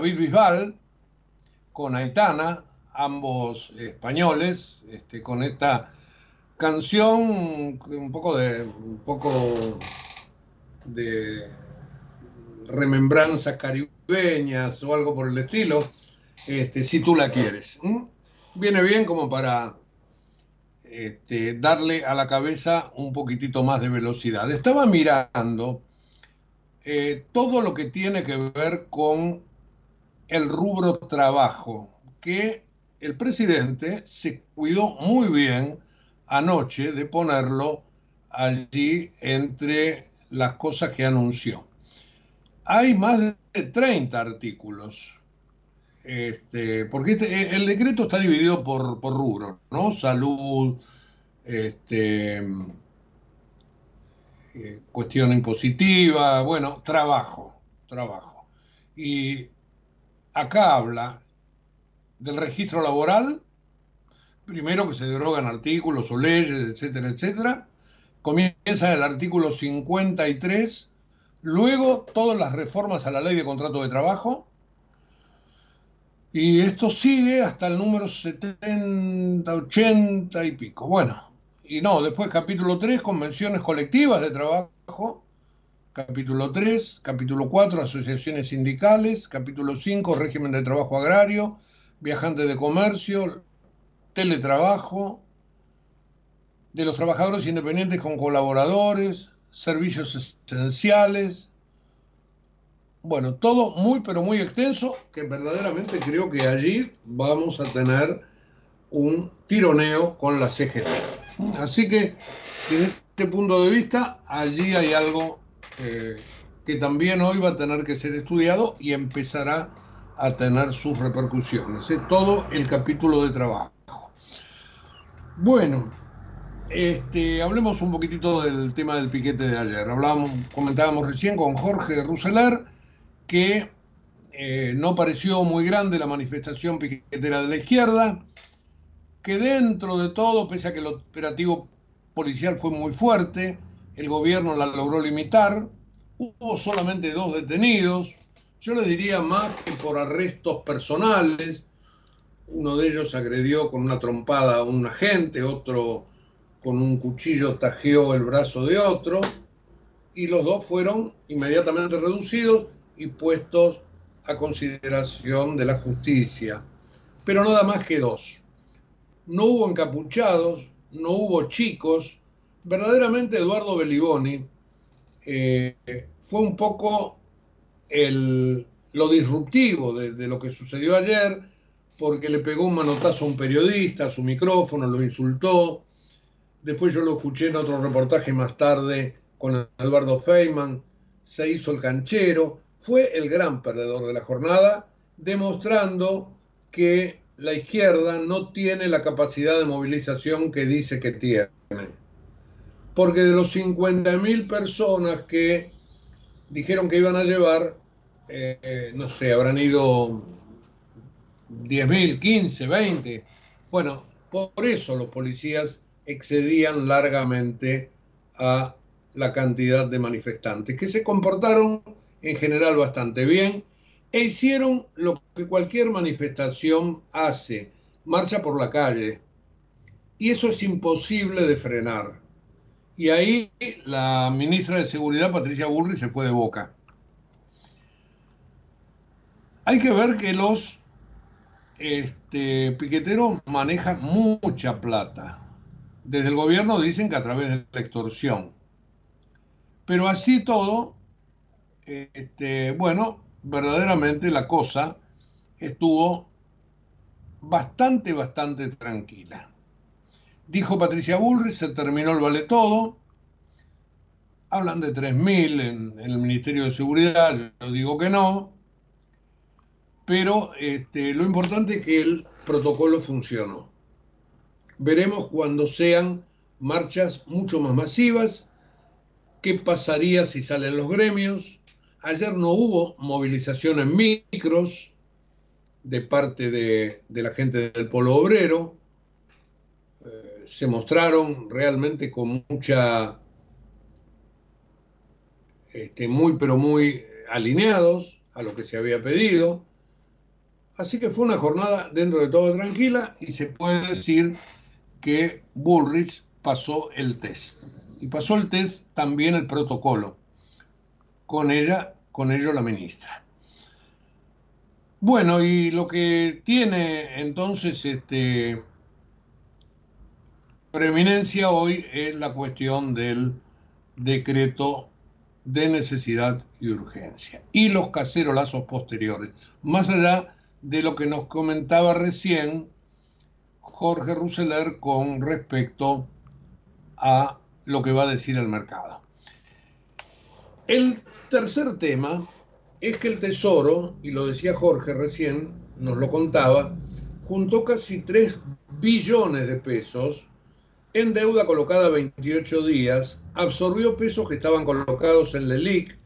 David Bisbal, con Aitana, ambos españoles, este, con esta canción un poco de un poco de remembranzas caribeñas o algo por el estilo, este, si tú la quieres. Viene bien como para este, darle a la cabeza un poquitito más de velocidad. Estaba mirando eh, todo lo que tiene que ver con el rubro trabajo, que el presidente se cuidó muy bien anoche de ponerlo allí entre las cosas que anunció. Hay más de 30 artículos, este, porque este, el decreto está dividido por, por rubros, ¿no? Salud, este, eh, cuestión impositiva, bueno, trabajo, trabajo. Y acá habla del registro laboral, primero que se derogan artículos o leyes, etcétera, etcétera. Comienza el artículo 53, luego todas las reformas a la ley de contrato de trabajo, y esto sigue hasta el número 70, 80 y pico. Bueno, y no, después capítulo 3, convenciones colectivas de trabajo, capítulo 3, capítulo 4, asociaciones sindicales, capítulo 5, régimen de trabajo agrario, viajantes de comercio, teletrabajo, de los trabajadores independientes con colaboradores, servicios esenciales. Bueno, todo muy pero muy extenso, que verdaderamente creo que allí vamos a tener un tironeo con la CGT. Así que, desde este punto de vista, allí hay algo eh, que también hoy va a tener que ser estudiado y empezará a tener sus repercusiones. Es todo el capítulo de trabajo. Bueno, este, hablemos un poquitito del tema del piquete de ayer. Hablábamos, comentábamos recién con Jorge Ruseler que eh, no pareció muy grande la manifestación piquetera de la izquierda, que dentro de todo, pese a que el operativo policial fue muy fuerte, el gobierno la logró limitar, hubo solamente dos detenidos, yo le diría más que por arrestos personales, uno de ellos agredió con una trompada a un agente, otro con un cuchillo tajeó el brazo de otro, y los dos fueron inmediatamente reducidos y puestos a consideración de la justicia, pero nada más que dos no hubo encapuchados, no hubo chicos. Verdaderamente Eduardo Beliboni eh, fue un poco el, lo disruptivo de, de, lo que sucedió ayer, porque le pegó un manotazo a un periodista, a su micrófono, lo insultó. Después yo lo escuché en otro reportaje más tarde con Eduardo Feynman, se hizo el canchero, fue el gran perdedor de la jornada, demostrando que la izquierda no tiene la capacidad de movilización que dice que tiene. Porque de los 50.000 personas que dijeron que iban a llevar, eh, no sé, habrán ido 10.000, 15, 20. Bueno, por eso los policías excedían largamente a la cantidad de manifestantes, que se comportaron en general bastante bien e hicieron lo que cualquier manifestación hace, marcha por la calle. Y eso es imposible de frenar. Y ahí la ministra de Seguridad, Patricia Bullrich, se fue de boca. Hay que ver que los este, piqueteros manejan mucha plata. Desde el gobierno dicen que a través de la extorsión. Pero así todo, este, bueno, verdaderamente la cosa estuvo bastante, bastante tranquila. Dijo Patricia Bullrich, se terminó el vale todo. Hablan de 3.000 en, en, el Ministerio de Seguridad, yo digo que no. Pero este, lo importante es que el protocolo funcionó. Veremos cuando sean marchas mucho más masivas, qué pasaría si salen los gremios, Ayer no hubo movilización en micros de parte de, de la gente del Polo Obrero. Se mostraron realmente con mucha, este, muy pero muy alineados. a lo que se había pedido. Así que fue una jornada dentro de todo tranquila y se puede decir que Bullrich pasó el test. Y pasó el test también el protocolo. Con ella, con ello la ministra. Bueno, y lo que tiene entonces este preeminencia hoy es la cuestión del decreto de necesidad y urgencia y los cacerolazos posteriores, más allá de lo que nos comentaba recién Jorge Russeler con respecto a lo que va a decir el mercado. El tercer tema es que el Tesoro, y lo decía Jorge recién, nos lo contaba, juntó casi 3 billones de pesos en deuda colocada 28 días, absorbió pesos que estaban colocados en LELIC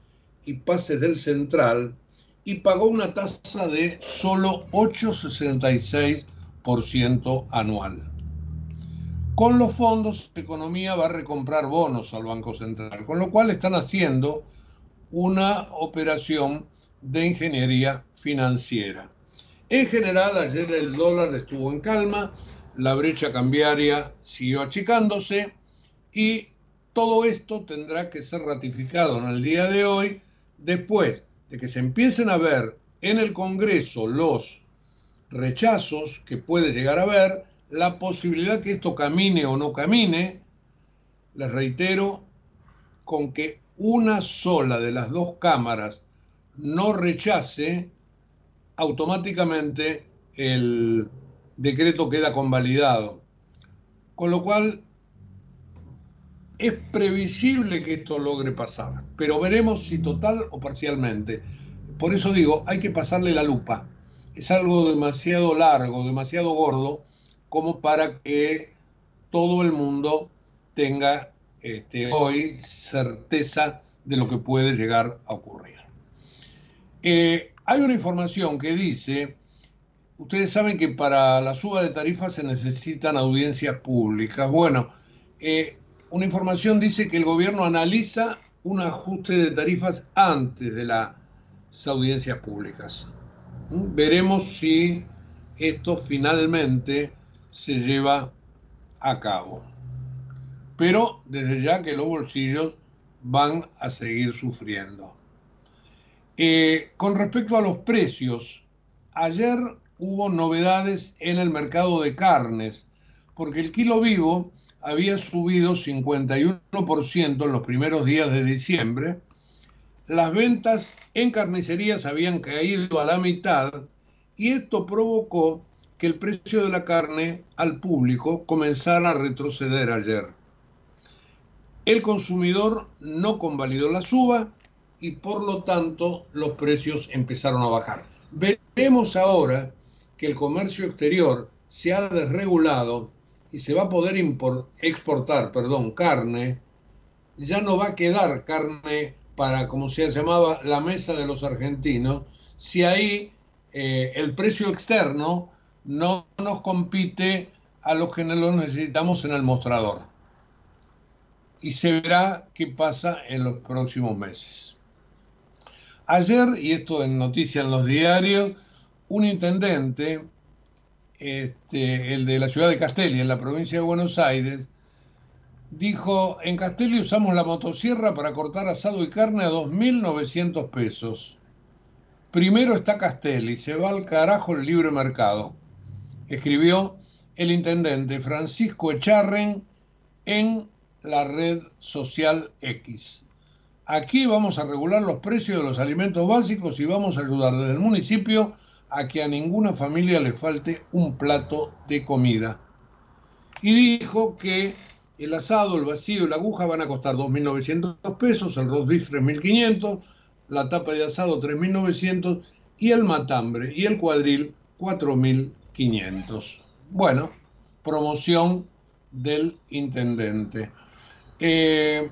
y pases del Central y pagó una tasa de solo 8,66% anual. Con los fondos, economía va a recomprar bonos al Banco Central, con lo cual están haciendo una operación de ingeniería financiera. En general, ayer el dólar estuvo en calma, la brecha cambiaria siguió achicándose y todo esto tendrá que ser ratificado en el día de hoy después de que se empiecen a ver en el Congreso los rechazos que puede llegar a haber, la posibilidad que esto camine o no camine, les reitero, con que una sola de las dos cámaras no rechace, automáticamente el decreto queda convalidado. Con lo cual es previsible que esto logre pasar, pero veremos si total o parcialmente. Por eso digo, hay que pasarle la lupa. Es algo demasiado largo, demasiado gordo, como para que todo el mundo tenga este, hoy certeza de lo que puede llegar a ocurrir. Eh, hay una información que dice ustedes saben que para la suba de tarifas se necesitan audiencias públicas. Bueno, eh, una información dice que el gobierno analiza un ajuste de tarifas antes de las audiencias públicas. ¿Mm? Veremos si esto finalmente se lleva a cabo. Pero desde ya que los bolsillos van a seguir sufriendo. Eh, con respecto a los precios, ayer hubo novedades en el mercado de carnes, porque el kilo vivo había subido 51% en los primeros días de diciembre, las ventas en carnicerías habían caído a la mitad y esto provocó que el precio de la carne al público comenzara a retroceder ayer. El consumidor no convalidó la suba y por lo tanto los precios empezaron a bajar. Veremos ahora que el comercio exterior se ha desregulado y se va a poder exportar perdón, carne, ya no va a quedar carne para, como se llamaba, la mesa de los argentinos, si ahí eh, el precio externo no nos compite a los que no lo necesitamos en el mostrador. Y se verá qué pasa en los próximos meses. Ayer, y esto en noticias en los diarios, un intendente, este, el de la ciudad de Castelli, en la provincia de Buenos Aires, dijo, en Castelli usamos la motosierra para cortar asado y carne a 2.900 pesos. Primero está Castelli, se va al carajo el libre mercado, escribió el intendente Francisco Echarren en la red social X. Aquí vamos a regular los precios de los alimentos básicos y vamos a ayudar desde el municipio a que a ninguna familia le falte un plato de comida. Y dijo que el asado, el vacío y la aguja van a costar 2.900 pesos, el roast beef 3.500, la tapa de asado 3.900 y el matambre y el cuadril 4.500. Bueno, promoción del intendente. Eh,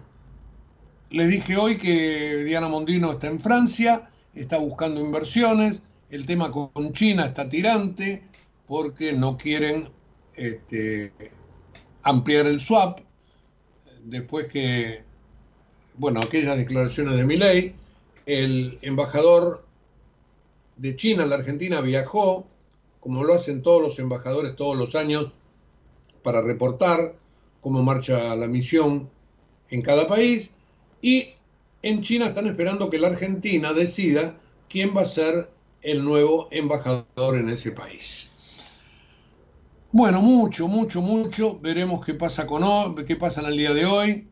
les dije hoy que Diana Mondino está en Francia, está buscando inversiones, el tema con China está tirante porque no quieren este, ampliar el swap después que, bueno, aquellas declaraciones de mi ley, el embajador de China en la Argentina viajó, como lo hacen todos los embajadores todos los años, para reportar cómo marcha la misión en cada país. Y en China están esperando que la Argentina decida quién va a ser el nuevo embajador en ese país. Bueno, mucho, mucho, mucho. Veremos qué pasa con qué pasa en el día de hoy.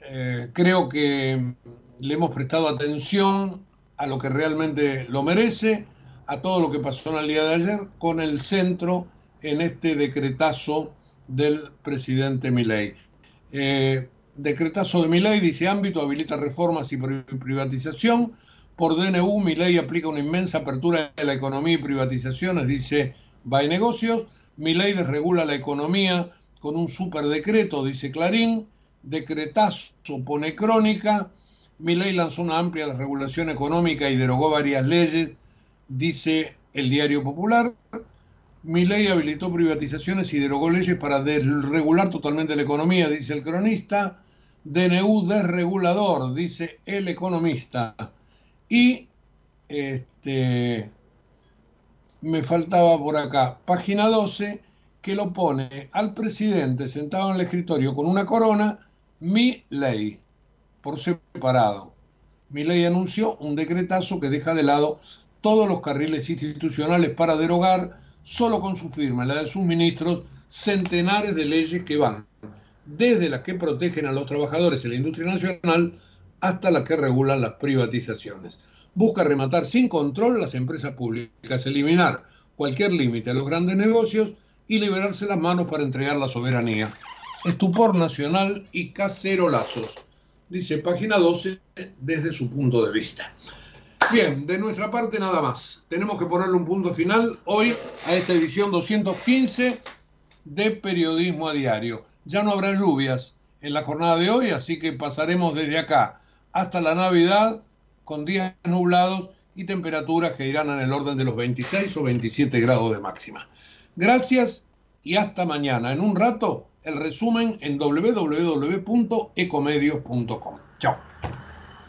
Eh, creo que le hemos prestado atención a lo que realmente lo merece, a todo lo que pasó en el día de ayer, con el centro en este decretazo del presidente Milei. Eh, decretazo de Milei dice ámbito habilita reformas y privatización. Por DNU, Milei aplica una inmensa apertura de la economía y privatizaciones, dice Bay Negocios. Mi ley desregula la economía con un superdecreto, dice Clarín. Decretazo pone crónica. Mi ley lanzó una amplia desregulación económica y derogó varias leyes, dice el Diario Popular. Mi ley habilitó privatizaciones y derogó leyes para desregular totalmente la economía, dice el cronista. DNU desregulador, dice el economista. Y este, me faltaba por acá, página 12, que lo pone al presidente sentado en el escritorio con una corona, mi ley, por separado. Mi ley anunció un decretazo que deja de lado todos los carriles institucionales para derogar, solo con su firma la de sus ministros, centenares de leyes que van desde las que protegen a los trabajadores en la industria nacional hasta las que regulan las privatizaciones busca rematar sin control las empresas públicas, eliminar cualquier límite a los grandes negocios y liberarse las manos para entregar la soberanía. Estupor nacional y cacerolazos, dice página 12 desde su punto de vista. Bien, de nuestra parte nada más. Tenemos que ponerle un punto final hoy a esta edición 215 de Periodismo a Diario. Ya no habrá lluvias en la jornada de hoy, así que pasaremos desde acá hasta la Navidad con días nublados y temperaturas que irán en el orden de los 26 o 27 grados de máxima. Gracias y hasta mañana. En un rato, el resumen en www.ecomedios.com. Chao.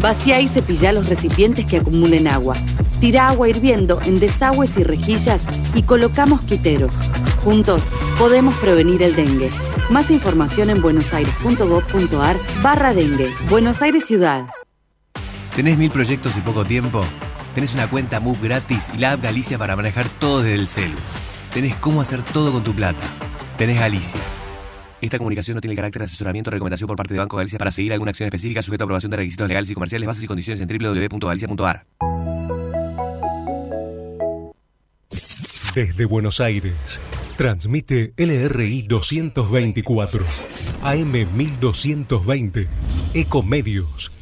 Vacía y cepilla los recipientes que acumulen agua. Tira agua hirviendo en desagües y rejillas y colocamos quiteros. Juntos podemos prevenir el dengue. Más información en buenosaires.gov.ar barra dengue. Buenos Aires Ciudad. ¿Tenés mil proyectos y poco tiempo? Tenés una cuenta MUB gratis y la app Galicia para manejar todo desde el celu. Tenés cómo hacer todo con tu plata. Tenés Galicia. Esta comunicación no tiene carácter de asesoramiento o recomendación por parte de Banco Galicia para seguir alguna acción específica sujeto a aprobación de requisitos legales y comerciales, bases y condiciones en www.galicia.ar. Desde Buenos Aires, transmite LRI 224, AM 1220, Ecomedios